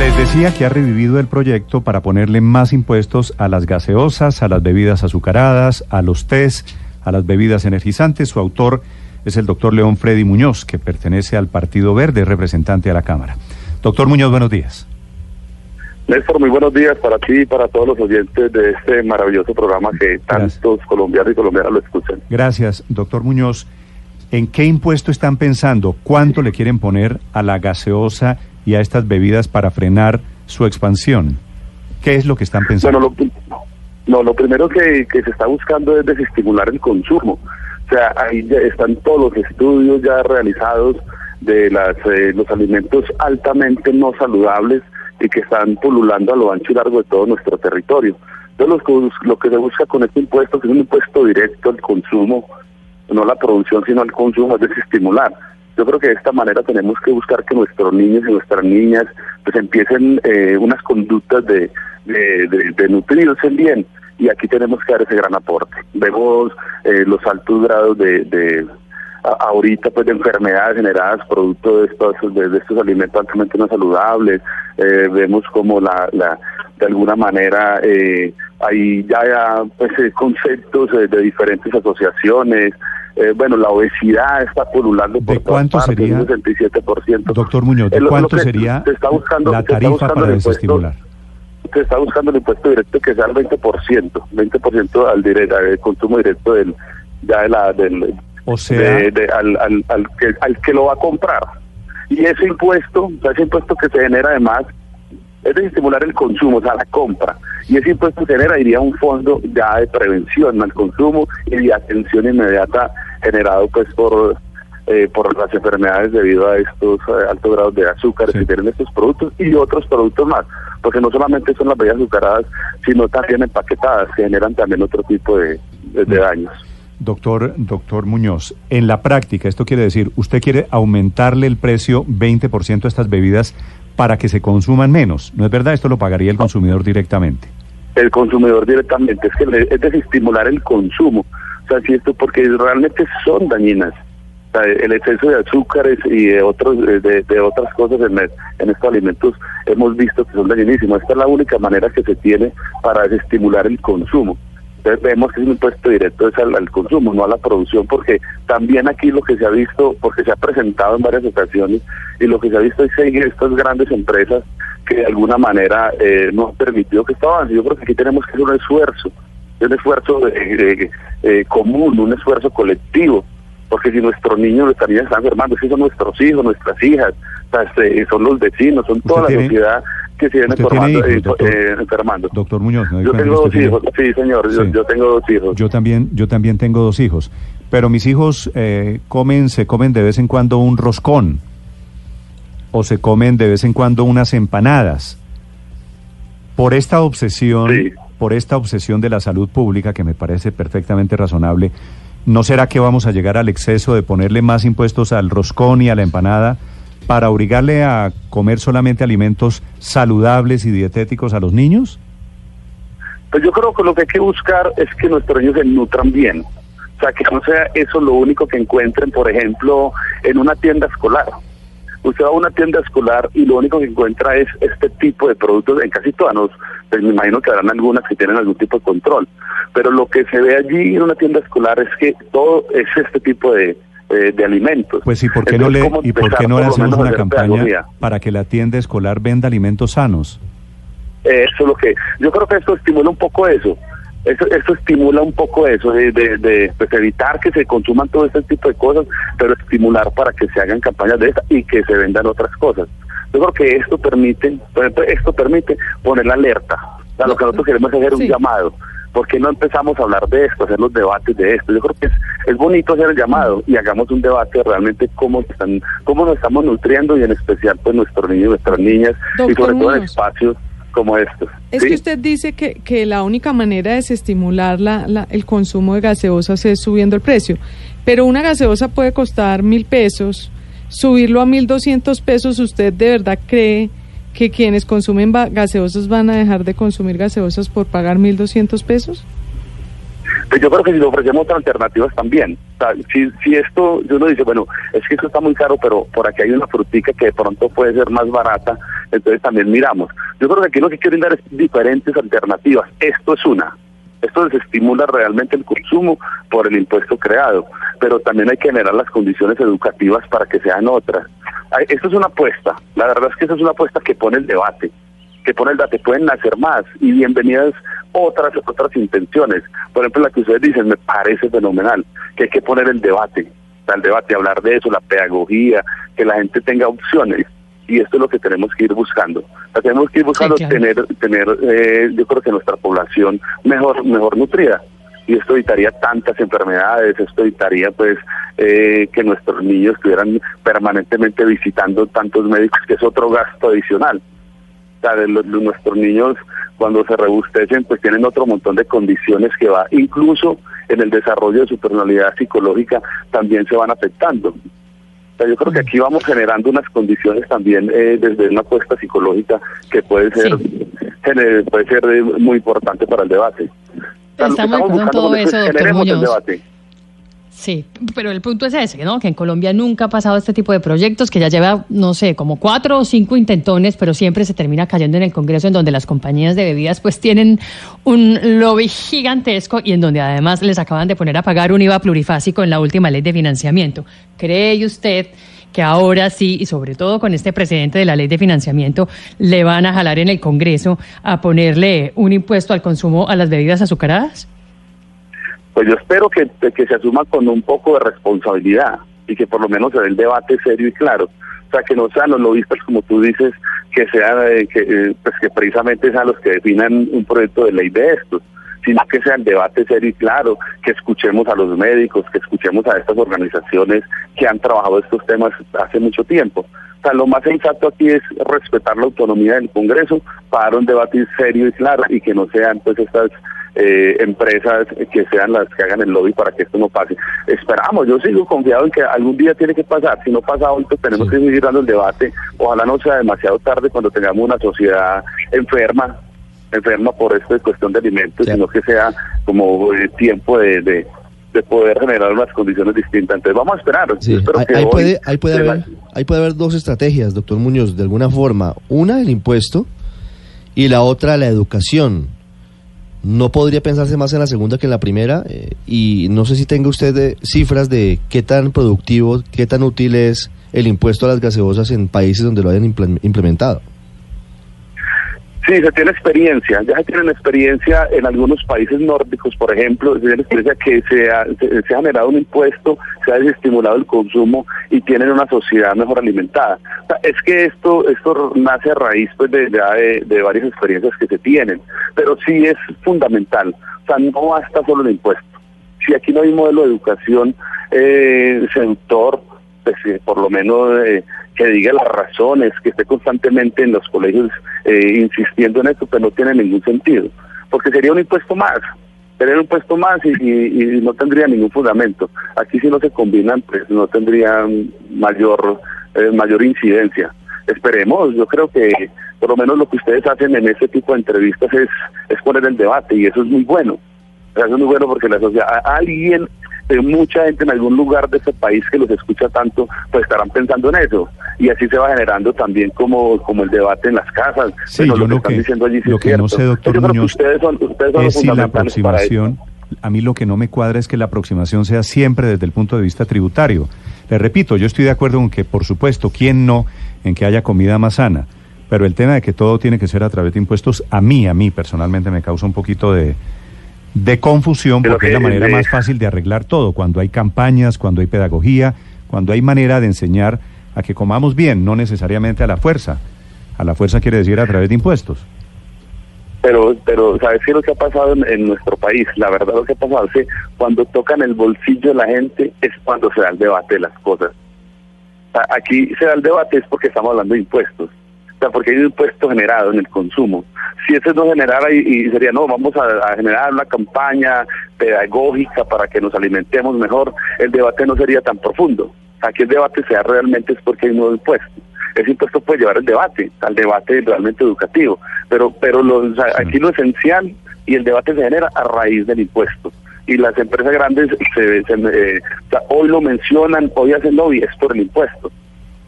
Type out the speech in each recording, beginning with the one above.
Les decía que ha revivido el proyecto para ponerle más impuestos a las gaseosas, a las bebidas azucaradas, a los tés, a las bebidas energizantes. Su autor es el doctor León Freddy Muñoz, que pertenece al Partido Verde, representante a la Cámara. Doctor Muñoz, buenos días. Néstor, muy buenos días para ti y para todos los oyentes de este maravilloso programa que tantos colombianos y colombianas lo escuchan. Gracias, doctor Muñoz. ¿En qué impuesto están pensando? ¿Cuánto le quieren poner a la gaseosa y a estas bebidas para frenar su expansión? ¿Qué es lo que están pensando? Bueno, lo, no, lo primero que, que se está buscando es desestimular el consumo. O sea, ahí ya están todos los estudios ya realizados de las, eh, los alimentos altamente no saludables y que están pululando a lo ancho y largo de todo nuestro territorio. Entonces, lo que, se busca con este impuesto es un impuesto directo al consumo, no la producción, sino al consumo, es desestimular. Yo creo que de esta manera tenemos que buscar que nuestros niños y nuestras niñas pues empiecen eh, unas conductas de, de, de, nutrirse bien y aquí tenemos que dar ese gran aporte. Vemos eh, los altos grados de, de ahorita pues de enfermedades generadas producto de estos de, estos alimentos altamente no saludables. Eh, vemos como la, la de alguna manera eh, hay ya pues conceptos de diferentes asociaciones eh, bueno, la obesidad está pululando por ¿De cuánto todas partes, sería, un 67%. Doctor Muñoz, ¿de Es cuánto que sería se está buscando- la se está tarifa buscando para desestimular? Se está buscando el impuesto directo que sea el 20%, 20% al, dire- al consumo directo del ya de la del O sea, de- de- al, al, al que al que lo va a comprar. Y ese impuesto, o sea, ese impuesto que se genera además es de estimular el consumo, o sea, la compra. Y ese impuesto genera, iría a un fondo ya de prevención al consumo y de atención inmediata generado pues por eh, por las enfermedades debido a estos eh, altos grados de azúcar Sí. que tienen estos productos y otros productos más. Porque no solamente son las bebidas azucaradas, sino también empaquetadas, que generan también otro tipo de, de- de Mm. daños. doctor, doctor Muñoz, en la práctica, esto quiere decir, usted quiere aumentarle el precio 20% a estas bebidas para que se consuman menos. ¿No es verdad? Esto lo pagaría el consumidor directamente. El consumidor directamente, es que es desestimular el consumo. O sea, si esto, porque realmente son dañinas. El exceso de azúcares y de otros de, de- otras cosas en, en estos alimentos hemos visto que son dañinísimos. Esta es la única manera que se tiene para desestimular el consumo. Entonces vemos que es un impuesto directo es al, al consumo, no a la producción, porque también aquí lo que se ha visto, porque se ha presentado en varias ocasiones, y lo que se ha visto es seguir estas grandes empresas que de alguna manera eh, no han permitido que esto avance. Yo creo que aquí tenemos que hacer un esfuerzo, un esfuerzo de- eh, común, un esfuerzo colectivo, porque si nuestros niños, nuestras niñas están enfermando, si son nuestros hijos, nuestras hijas, este, son los vecinos, son toda la tiene- sociedad que se viene formando, hijos, eh, doctor? eh, enfermando. Doctor Muñoz, Yo tengo dos hijos, sí señor, yo, Sí. yo tengo dos hijos. Yo también, yo también tengo dos hijos, pero mis hijos eh, comen, se comen de vez en cuando un roscón o se comen de vez en cuando unas empanadas. Por esta obsesión, Sí. por esta obsesión de la salud pública que me parece perfectamente razonable, ¿no será que vamos a llegar al exceso de ponerle más impuestos al roscón y a la empanada para obligarle a comer solamente alimentos saludables y dietéticos a los niños? Pues yo creo que lo que hay que buscar es que nuestros niños se nutran bien. O sea, que no sea eso lo único que encuentren, por ejemplo, en una tienda escolar. Usted va a una tienda escolar y lo único que encuentra es este tipo de productos, en casi todas, pues me imagino que habrán algunas que tienen algún tipo de control. Pero lo que se ve allí en una tienda escolar es que todo es este tipo de, eh, de alimentos. Pues, ¿y por qué no, le, ¿cómo ¿y por empezar qué no le hacemos una campaña pedagogía? para que la tienda escolar venda alimentos sanos? Eso es lo que yo creo que esto estimula un poco eso. Eso, eso estimula un poco eso, de, de, de, pues, evitar que se consuman todo este tipo de cosas, pero estimular para que se hagan campañas de estas y que se vendan otras cosas. Yo creo que esto permite, esto permite poner la alerta. O sea, lo que nosotros queremos es hacer un llamado. ¿Por qué no empezamos a hablar de esto, hacer los debates de esto? Yo creo que es, es bonito hacer el llamado y hagamos un debate realmente cómo están, cómo nos estamos nutriendo y en especial pues nuestros niños, nuestras niñas y sobre todo en espacios como estos. Es ¿sí? que usted dice que, que la única manera de desestimular la, la, el consumo de gaseosas es subiendo el precio, pero una gaseosa puede costar mil pesos, subirlo a mil doscientos pesos, ¿usted de verdad cree que quienes consumen gaseosas van a dejar de consumir gaseosas por pagar mil doscientos pesos? Pues yo creo que si le ofrecemos alternativas también. O sea, si, si esto, uno dice, bueno, es que esto está muy caro, pero por aquí hay una frutica que de pronto puede ser más barata, entonces también miramos. Yo creo que aquí lo que quiero dar es diferentes alternativas. Esto es una. Esto desestimula realmente el consumo por el impuesto creado, pero también hay que generar las condiciones educativas para que sean otras. Esto es una apuesta. La verdad es que esto es una apuesta que pone el debate que pone el debate, pueden nacer más y bienvenidas otras otras intenciones. Por ejemplo, la que ustedes dicen me parece fenomenal, que hay que poner el debate, el debate, hablar de eso, la pedagogía, que la gente tenga opciones. Y esto es lo que tenemos que ir buscando. O sea, tenemos que ir buscando claro. tener, tener eh, yo creo que nuestra población mejor, mejor nutrida y esto evitaría tantas enfermedades, esto evitaría pues eh, que nuestros niños estuvieran permanentemente visitando tantos médicos, que es otro gasto adicional. O sea, de los- de nuestros niños cuando se rebustecen pues tienen otro montón de condiciones que va, incluso en el desarrollo de su personalidad psicológica también se van afectando. Yo creo que aquí vamos generando unas condiciones también eh, desde una apuesta psicológica que puede ser gener- puede ser muy importante para el debate. Estamos en buscando todo eso, es doctor generemos el Muñoz. debate. Sí, pero el punto es ese, ¿no? Que en Colombia nunca ha pasado este tipo de proyectos, que ya lleva, no sé, como cuatro o cinco intentones, pero siempre se termina cayendo en el Congreso, en donde las compañías de bebidas pues tienen un lobby gigantesco y en donde además les acaban de poner a pagar un IVA plurifásico en la última ley de financiamiento. ¿Cree usted que ahora sí, y sobre todo con este presidente de la ley de financiamiento, le van a jalar en el Congreso a ponerle un impuesto al consumo a las bebidas azucaradas? Pues yo espero que, que se asuma con un poco de responsabilidad y que por lo menos se dé el debate serio y claro. O sea, que no sean los lobistas, como tú dices, que sean, eh, que, eh, pues que precisamente sean los que definan un proyecto de ley de estos, sino que sea el debate serio y claro, que escuchemos a los médicos, que escuchemos a estas organizaciones que han trabajado estos temas hace mucho tiempo. O sea, lo más sensato aquí es respetar la autonomía del Congreso para dar un debate serio y claro y que no sean pues estas eh, empresas que sean las que hagan el lobby para que esto no pase. Esperamos, yo sigo confiado en que algún día tiene que pasar. Si no pasa hoy, pues tenemos que seguir dando el debate. Ojalá no sea demasiado tarde cuando tengamos una sociedad enferma, enferma por esta cuestión de alimentos, sino que sea como eh, tiempo de, de, de poder generar unas condiciones distintas. Entonces vamos a esperar. Sí, ahí, que ahí puede, ahí, puede haber, ahí puede haber dos estrategias, doctor Muñoz, de alguna forma. Una, el impuesto, y la otra, la educación. No podría pensarse más en la segunda que en la primera, eh, y no sé si tenga usted eh, cifras de qué tan productivo, qué tan útil es el impuesto a las gaseosas en países donde lo hayan imple- implementado. Sí, se tiene experiencia, ya se tienen experiencia en algunos países nórdicos, por ejemplo, se tiene experiencia que se ha, generado un impuesto, se ha desestimulado el consumo y tienen una sociedad mejor alimentada. O sea, es que esto esto nace a raíz pues, de, de, varias experiencias que se tienen, pero sí es fundamental, o sea, no basta solo el impuesto. Si aquí no hay modelo de educación eh, seductor, pues, eh, por lo menos eh, que diga las razones, que esté constantemente en los colegios eh, insistiendo en esto, pues no tiene ningún sentido, porque sería un impuesto más, sería un impuesto más y, no tendría ningún fundamento. Aquí si no se combinan, pues no tendrían mayor eh, mayor incidencia. Esperemos, yo creo que por lo menos lo que ustedes hacen en este tipo de entrevistas es, es poner el debate y eso es muy bueno. Eso es muy bueno porque la sociedad, alguien, mucha gente en algún lugar de este país que los escucha tanto, pues estarán pensando en eso. Y así se va generando también como, como el debate en las casas. Sí, Bueno, yo lo están que, diciendo allí sí lo que no sé, doctor Yo creo que Muñoz, ustedes son, ustedes son es si la aproximación, a mí lo que no me cuadra es que la aproximación sea siempre desde el punto de vista tributario. Le repito, yo estoy de acuerdo con que, por supuesto, ¿quién no en que haya comida más sana? Pero el tema de que todo tiene que ser a través de impuestos, a mí, a mí personalmente me causa un poquito de, de confusión porque es la manera más fácil de arreglar todo, cuando hay campañas, cuando hay pedagogía, cuando hay manera de enseñar que comamos bien, no necesariamente a la fuerza. A la fuerza quiere decir a través de impuestos. Pero, pero ¿sabes qué es lo que ha pasado en, nuestro país? La verdad lo que ha pasado es que cuando tocan el bolsillo de la gente es cuando se da el debate de las cosas. Aquí se da el debate es porque estamos hablando de impuestos. O sea, porque hay un impuesto generado en el consumo. Si ese no generara y, y sería, no, vamos a, a generar una campaña pedagógica para que nos alimentemos mejor, el debate no sería tan profundo. Aquí el debate se da realmente es porque hay un nuevo impuesto. Ese impuesto puede llevar el debate, al debate realmente educativo, pero pero sea, aquí lo esencial y el debate se genera a raíz del impuesto. Y las empresas grandes se, se, eh, sea, hoy lo mencionan, hoy hacen lobby, es por el impuesto.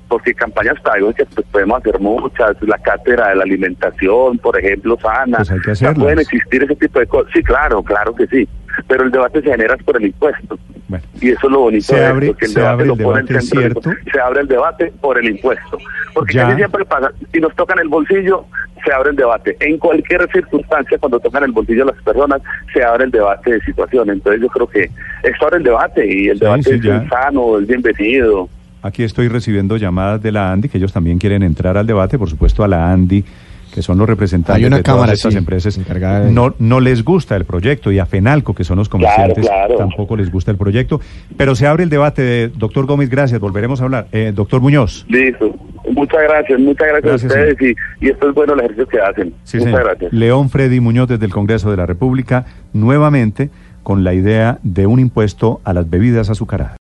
Porque campañas pedagógicas pues podemos hacer muchas, la cátedra de la alimentación, por ejemplo, sana, Pues sea, pueden existir ese tipo de cosas, sí, claro, claro que sí, pero el debate se genera por el impuesto, Bueno, y eso es lo bonito Se de abre- esto, que el se debate abre lo el se abre el debate por el impuesto, porque Ya. casi siempre pasa, si nos tocan el bolsillo, se abre el debate, en cualquier circunstancia, cuando tocan el bolsillo a las personas, se abre el debate de situación, entonces yo creo que esto abre el debate, y el Sí, debate sí, es ya. sano, es bienvenido, Aquí estoy recibiendo llamadas de la ANDI, que ellos también quieren entrar al debate, por supuesto a la ANDI, que son los representantes Hay una de todas cámara, estas sí, empresas. encargada de- No, no les gusta el proyecto y a FENALCO, que son los comerciantes, claro. tampoco les gusta el proyecto. Pero se abre el debate, doctor Gómez, gracias, volveremos a hablar. Eh, doctor Muñoz. Listo. Muchas gracias, muchas gracias, Gracias, a ustedes y, y esto es bueno el ejercicio que hacen. Sí, muchas señor. gracias. León Freddy Muñoz desde el Congreso de la República, nuevamente con la idea de un impuesto a las bebidas azucaradas.